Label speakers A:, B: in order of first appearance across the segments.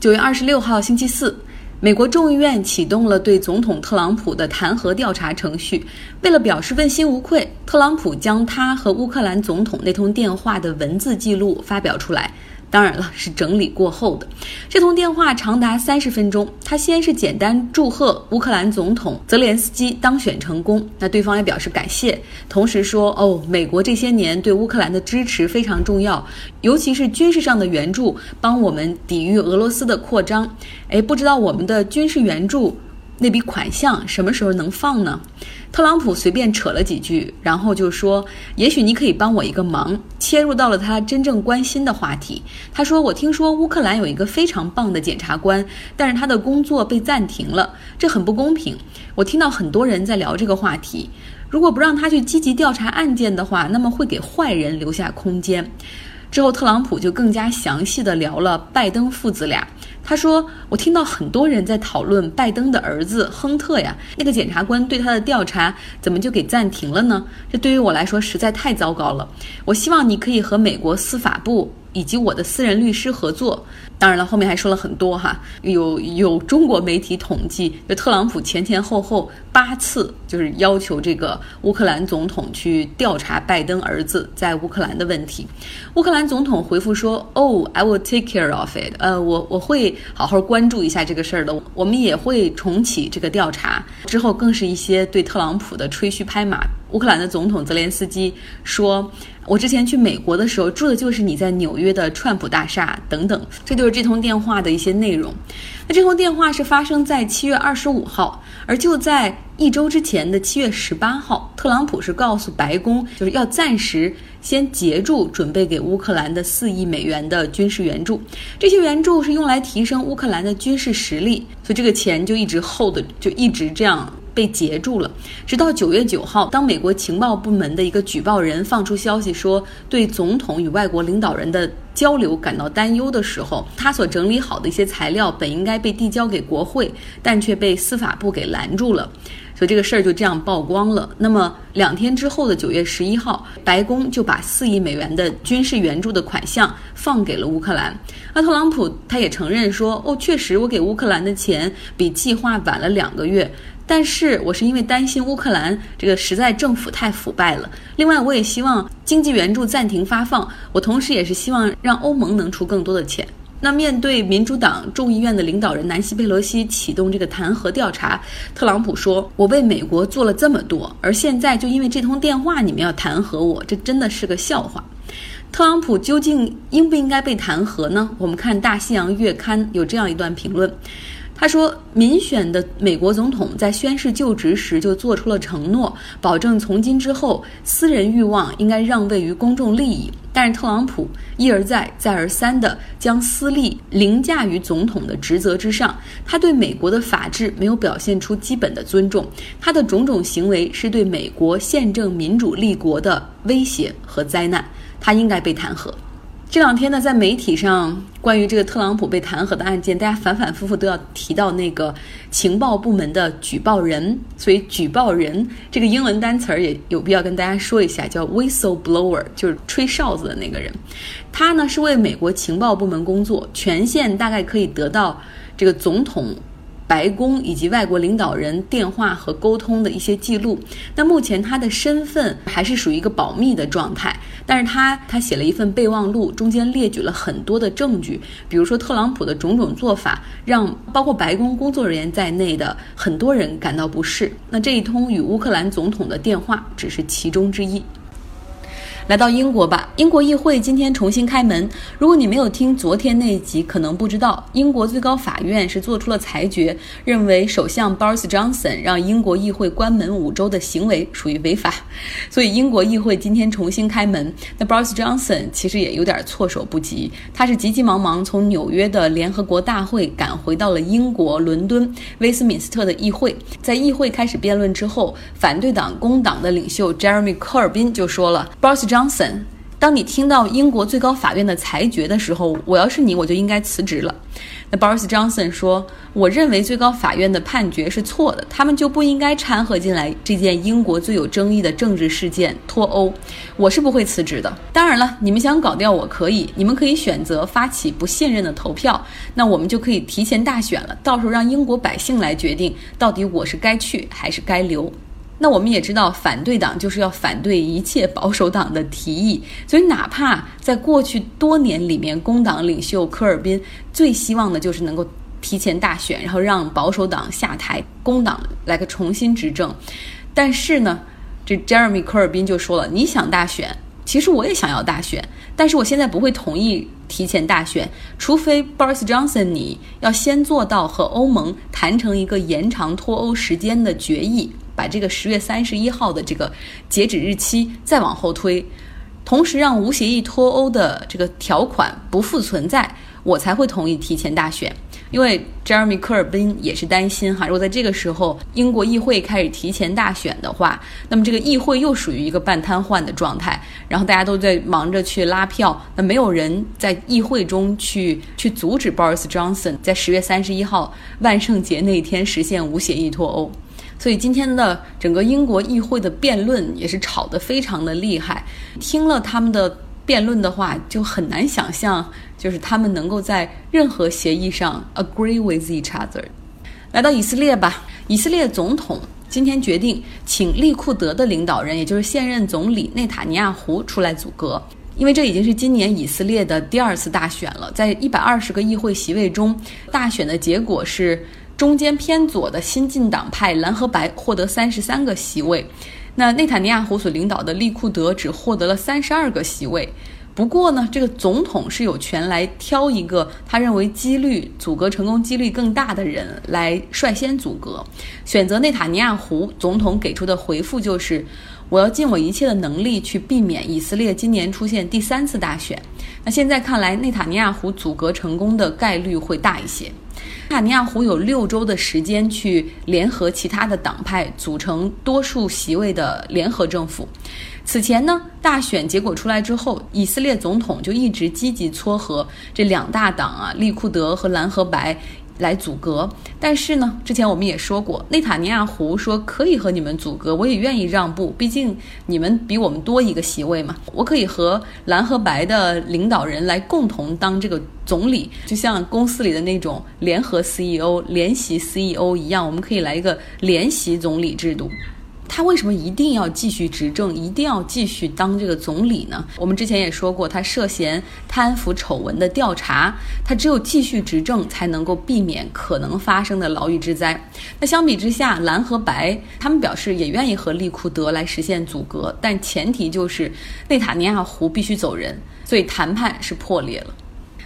A: 九月二十六号星期四，美国众议院启动了对总统特朗普的弹劾调查程序。为了表示问心无愧，特朗普将他和乌克兰总统那通电话的文字记录发表出来。当然了，是整理过后的。这通电话长达三十分钟。他先是简单祝贺乌克兰总统泽连斯基当选成功，那对方也表示感谢，同时说：“哦，美国这些年对乌克兰的支持非常重要，尤其是军事上的援助，帮我们抵御俄罗斯的扩张。”哎，不知道我们的军事援助。那笔款项什么时候能放呢？特朗普随便扯了几句，然后就说：“也许你可以帮我一个忙。”切入到了他真正关心的话题。他说：“我听说乌克兰有一个非常棒的检察官，但是他的工作被暂停了，这很不公平。我听到很多人在聊这个话题。如果不让他去积极调查案件的话，那么会给坏人留下空间。”之后，特朗普就更加详细的聊了拜登父子俩。他说：“我听到很多人在讨论拜登的儿子亨特呀，那个检察官对他的调查怎么就给暂停了呢？这对于我来说实在太糟糕了。我希望你可以和美国司法部。”以及我的私人律师合作，当然了，后面还说了很多哈。有有中国媒体统计，就特朗普前前后后八次就是要求这个乌克兰总统去调查拜登儿子在乌克兰的问题。乌克兰总统回复说：“Oh, I will take care of it。”呃，我我会好好关注一下这个事儿的。我们也会重启这个调查。之后更是一些对特朗普的吹嘘拍马。乌克兰的总统泽连斯基说。我之前去美国的时候住的就是你在纽约的川普大厦等等，这就是这通电话的一些内容。那这通电话是发生在七月二十五号，而就在一周之前的七月十八号，特朗普是告诉白宫，就是要暂时先截住准备给乌克兰的四亿美元的军事援助，这些援助是用来提升乌克兰的军事实力，所以这个钱就一直 hold，就一直这样。被截住了，直到九月九号，当美国情报部门的一个举报人放出消息说对总统与外国领导人的交流感到担忧的时候，他所整理好的一些材料本应该被递交给国会，但却被司法部给拦住了，所以这个事儿就这样曝光了。那么两天之后的九月十一号，白宫就把四亿美元的军事援助的款项放给了乌克兰。那特朗普他也承认说，哦，确实我给乌克兰的钱比计划晚了两个月。但是我是因为担心乌克兰这个实在政府太腐败了。另外，我也希望经济援助暂停发放。我同时也是希望让欧盟能出更多的钱。那面对民主党众议院的领导人南希·佩洛西启动这个弹劾调查，特朗普说：“我为美国做了这么多，而现在就因为这通电话，你们要弹劾我，这真的是个笑话。”特朗普究竟应不应该被弹劾呢？我们看《大西洋月刊》有这样一段评论。他说，民选的美国总统在宣誓就职时就做出了承诺，保证从今之后私人欲望应该让位于公众利益。但是特朗普一而再、再而三地将私利凌驾于总统的职责之上，他对美国的法治没有表现出基本的尊重，他的种种行为是对美国宪政民主立国的威胁和灾难，他应该被弹劾。这两天呢，在媒体上关于这个特朗普被弹劾的案件，大家反反复复都要提到那个情报部门的举报人。所以，举报人这个英文单词儿也有必要跟大家说一下，叫 whistleblower，就是吹哨子的那个人。他呢是为美国情报部门工作，权限大概可以得到这个总统。白宫以及外国领导人电话和沟通的一些记录。那目前他的身份还是属于一个保密的状态，但是他他写了一份备忘录，中间列举了很多的证据，比如说特朗普的种种做法，让包括白宫工作人员在内的很多人感到不适。那这一通与乌克兰总统的电话只是其中之一。来到英国吧，英国议会今天重新开门。如果你没有听昨天那一集，可能不知道，英国最高法院是做出了裁决，认为首相 Boris Johnson 让英国议会关门五周的行为属于违法，所以英国议会今天重新开门。那 Boris Johnson 其实也有点措手不及，他是急急忙忙从纽约的联合国大会赶回到了英国伦敦威斯敏斯特的议会，在议会开始辩论之后，反对党工党的领袖 Jeremy Corbyn 就说了，Boris Johnson。Johnson，当你听到英国最高法院的裁决的时候，我要是你，我就应该辞职了。那 Boris Johnson 说：“我认为最高法院的判决是错的，他们就不应该掺和进来这件英国最有争议的政治事件脱欧。我是不会辞职的。当然了，你们想搞掉我可以，你们可以选择发起不信任的投票，那我们就可以提前大选了，到时候让英国百姓来决定到底我是该去还是该留。”那我们也知道，反对党就是要反对一切保守党的提议，所以哪怕在过去多年里面，工党领袖科尔宾最希望的就是能够提前大选，然后让保守党下台，工党来个重新执政。但是呢，这 Jeremy 科尔宾就说了：“你想大选，其实我也想要大选，但是我现在不会同意提前大选，除非 Boris Johnson 你要先做到和欧盟谈成一个延长脱欧时间的决议。”把这个十月三十一号的这个截止日期再往后推，同时让无协议脱欧的这个条款不复存在，我才会同意提前大选。因为 Jeremy 科尔宾也是担心哈，如果在这个时候英国议会开始提前大选的话，那么这个议会又属于一个半瘫痪的状态，然后大家都在忙着去拉票，那没有人在议会中去去阻止 Boris Johnson 在十月三十一号万圣节那一天实现无协议脱欧。所以今天的整个英国议会的辩论也是吵得非常的厉害。听了他们的辩论的话，就很难想象，就是他们能够在任何协议上 agree with each other。来到以色列吧，以色列总统今天决定请利库德的领导人，也就是现任总理内塔尼亚胡出来组阁，因为这已经是今年以色列的第二次大选了。在一百二十个议会席位中，大选的结果是。中间偏左的新晋党派蓝和白获得三十三个席位，那内塔尼亚胡所领导的利库德只获得了三十二个席位。不过呢，这个总统是有权来挑一个他认为几率阻隔成功几率更大的人来率先阻隔。选择内塔尼亚胡总统给出的回复就是：我要尽我一切的能力去避免以色列今年出现第三次大选。那现在看来，内塔尼亚胡阻隔成功的概率会大一些。卡尼亚胡有六周的时间去联合其他的党派，组成多数席位的联合政府。此前呢，大选结果出来之后，以色列总统就一直积极撮合这两大党啊，利库德和蓝和白。来阻隔，但是呢，之前我们也说过，内塔尼亚胡说可以和你们阻隔，我也愿意让步，毕竟你们比我们多一个席位嘛，我可以和蓝和白的领导人来共同当这个总理，就像公司里的那种联合 CEO、联席 CEO 一样，我们可以来一个联席总理制度。他为什么一定要继续执政，一定要继续当这个总理呢？我们之前也说过，他涉嫌贪腐丑闻的调查，他只有继续执政才能够避免可能发生的牢狱之灾。那相比之下，蓝和白他们表示也愿意和利库德来实现阻隔，但前提就是内塔尼亚胡必须走人，所以谈判是破裂了。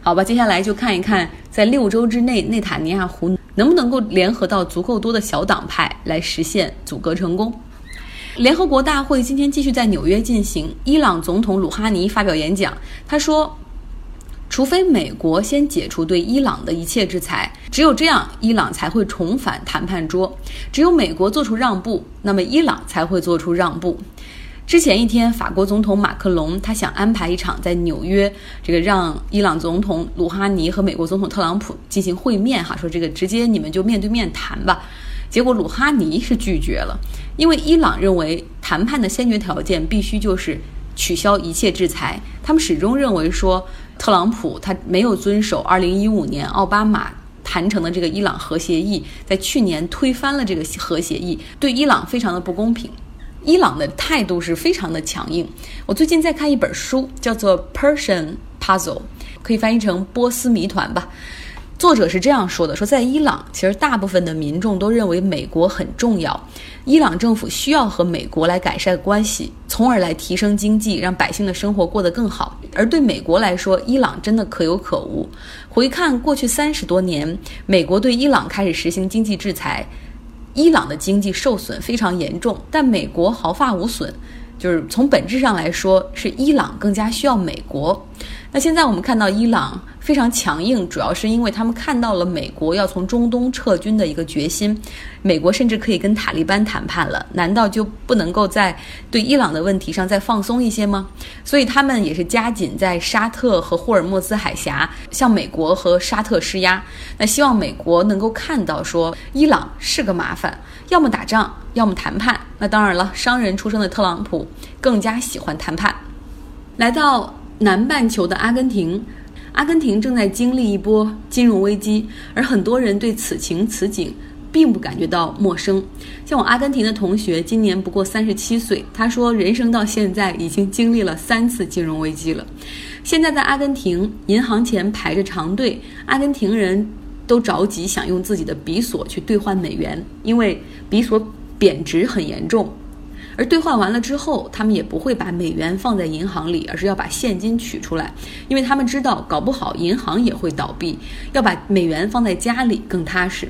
A: 好吧，接下来就看一看，在六周之内，内塔尼亚胡能不能够联合到足够多的小党派来实现阻隔成功。联合国大会今天继续在纽约进行。伊朗总统鲁哈尼发表演讲，他说：“除非美国先解除对伊朗的一切制裁，只有这样，伊朗才会重返谈判桌。只有美国做出让步，那么伊朗才会做出让步。”之前一天，法国总统马克龙他想安排一场在纽约，这个让伊朗总统鲁哈尼和美国总统特朗普进行会面，哈，说这个直接你们就面对面谈吧。结果鲁哈尼是拒绝了，因为伊朗认为谈判的先决条件必须就是取消一切制裁。他们始终认为说，特朗普他没有遵守2015年奥巴马谈成的这个伊朗核协议，在去年推翻了这个核协议，对伊朗非常的不公平。伊朗的态度是非常的强硬。我最近在看一本书，叫做《Persian Puzzle》，可以翻译成波斯谜团吧。作者是这样说的：说在伊朗，其实大部分的民众都认为美国很重要，伊朗政府需要和美国来改善关系，从而来提升经济，让百姓的生活过得更好。而对美国来说，伊朗真的可有可无。回看过去三十多年，美国对伊朗开始实行经济制裁，伊朗的经济受损非常严重，但美国毫发无损。就是从本质上来说，是伊朗更加需要美国。那现在我们看到伊朗非常强硬，主要是因为他们看到了美国要从中东撤军的一个决心，美国甚至可以跟塔利班谈判了，难道就不能够在对伊朗的问题上再放松一些吗？所以他们也是加紧在沙特和霍尔木兹海峡向美国和沙特施压，那希望美国能够看到说伊朗是个麻烦，要么打仗，要么谈判。那当然了，商人出身的特朗普更加喜欢谈判。来到南半球的阿根廷，阿根廷正在经历一波金融危机，而很多人对此情此景并不感觉到陌生。像我阿根廷的同学，今年不过三十七岁，他说人生到现在已经经历了三次金融危机了。现在在阿根廷银行前排着长队，阿根廷人都着急想用自己的比索去兑换美元，因为比索贬值很严重。而兑换完了之后，他们也不会把美元放在银行里，而是要把现金取出来，因为他们知道搞不好银行也会倒闭，要把美元放在家里更踏实。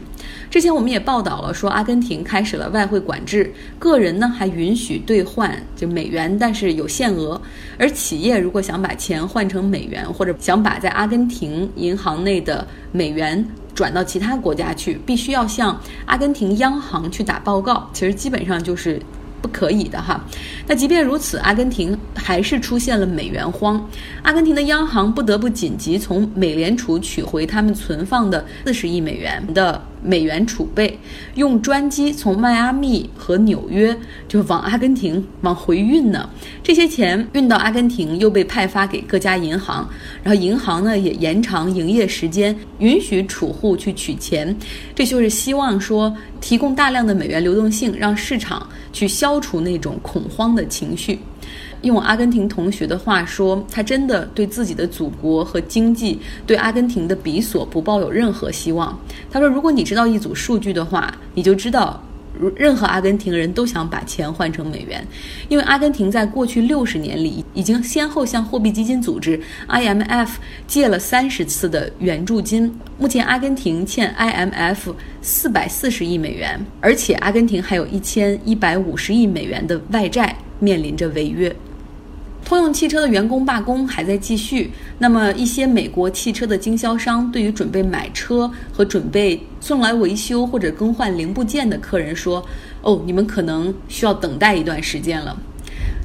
A: 之前我们也报道了，说阿根廷开始了外汇管制，个人呢还允许兑换就美元，但是有限额。而企业如果想把钱换成美元，或者想把在阿根廷银行内的美元转到其他国家去，必须要向阿根廷央行去打报告。其实基本上就是。不可以的哈，那即便如此，阿根廷还是出现了美元荒，阿根廷的央行不得不紧急从美联储取回他们存放的四十亿美元的。美元储备用专机从迈阿密和纽约就往阿根廷往回运呢，这些钱运到阿根廷又被派发给各家银行，然后银行呢也延长营业时间，允许储户去取钱，这就是希望说提供大量的美元流动性，让市场去消除那种恐慌的情绪。用阿根廷同学的话说，他真的对自己的祖国和经济，对阿根廷的比索不抱有任何希望。他说：“如果你知道一组数据的话，你就知道，任何阿根廷人都想把钱换成美元，因为阿根廷在过去六十年里已经先后向货币基金组织 IMF 借了三十次的援助金。目前，阿根廷欠 IMF 四百四十亿美元，而且阿根廷还有一千一百五十亿美元的外债面临着违约。”通用汽车的员工罢工还在继续。那么，一些美国汽车的经销商对于准备买车和准备送来维修或者更换零部件的客人说：“哦，你们可能需要等待一段时间了。”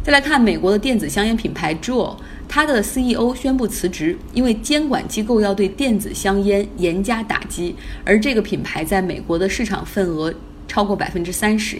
A: 再来看美国的电子香烟品牌 Juul，它的 CEO 宣布辞职，因为监管机构要对电子香烟严加打击，而这个品牌在美国的市场份额超过百分之三十。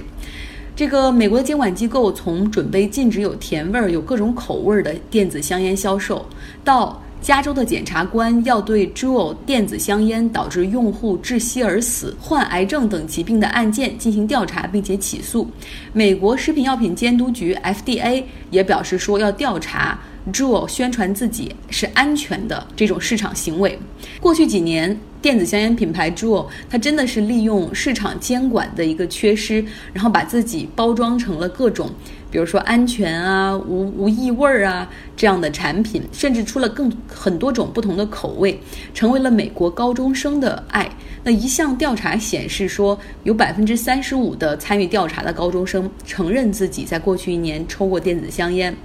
A: 这个美国的监管机构从准备禁止有甜味儿、有各种口味儿的电子香烟销售，到加州的检察官要对 Juul 电子香烟导致用户窒息而死、患癌症等疾病的案件进行调查并且起诉，美国食品药品监督局 FDA 也表示说要调查。Juul 宣传自己是安全的这种市场行为，过去几年电子香烟品牌 Juul 它真的是利用市场监管的一个缺失，然后把自己包装成了各种，比如说安全啊、无无异味儿啊这样的产品，甚至出了更很多种不同的口味，成为了美国高中生的爱。那一项调查显示说，有百分之三十五的参与调查的高中生承认自己在过去一年抽过电子香烟。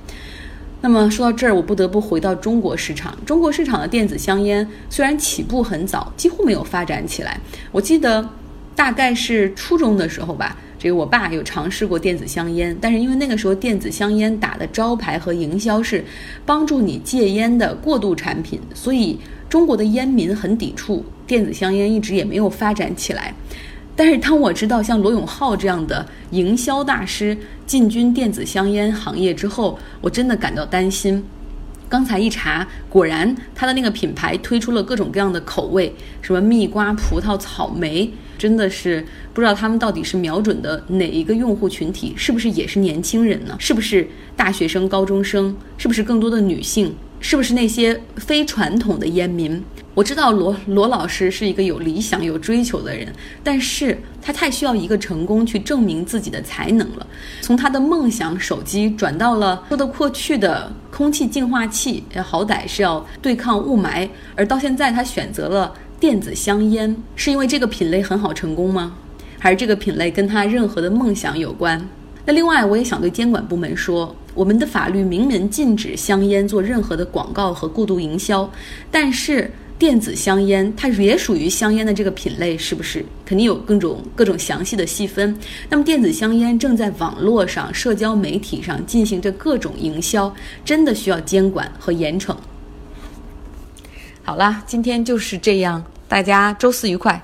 A: 那么说到这儿，我不得不回到中国市场。中国市场的电子香烟虽然起步很早，几乎没有发展起来。我记得大概是初中的时候吧，这个我爸有尝试过电子香烟，但是因为那个时候电子香烟打的招牌和营销是帮助你戒烟的过渡产品，所以中国的烟民很抵触电子香烟，一直也没有发展起来。但是当我知道像罗永浩这样的营销大师进军电子香烟行业之后，我真的感到担心。刚才一查，果然他的那个品牌推出了各种各样的口味，什么蜜瓜、葡萄、草莓，真的是不知道他们到底是瞄准的哪一个用户群体，是不是也是年轻人呢？是不是大学生、高中生？是不是更多的女性？是不是那些非传统的烟民？我知道罗罗老师是一个有理想、有追求的人，但是他太需要一个成功去证明自己的才能了。从他的梦想手机转到了说得过去的空气净化器，好歹是要对抗雾霾，而到现在他选择了电子香烟，是因为这个品类很好成功吗？还是这个品类跟他任何的梦想有关？那另外，我也想对监管部门说。我们的法律明文禁止香烟做任何的广告和过度营销，但是。电子香烟，它也属于香烟的这个品类，是不是？肯定有各种各种详细的细分。那么，电子香烟正在网络上、社交媒体上进行着各种营销，真的需要监管和严惩。好啦，今天就是这样，大家周四愉快。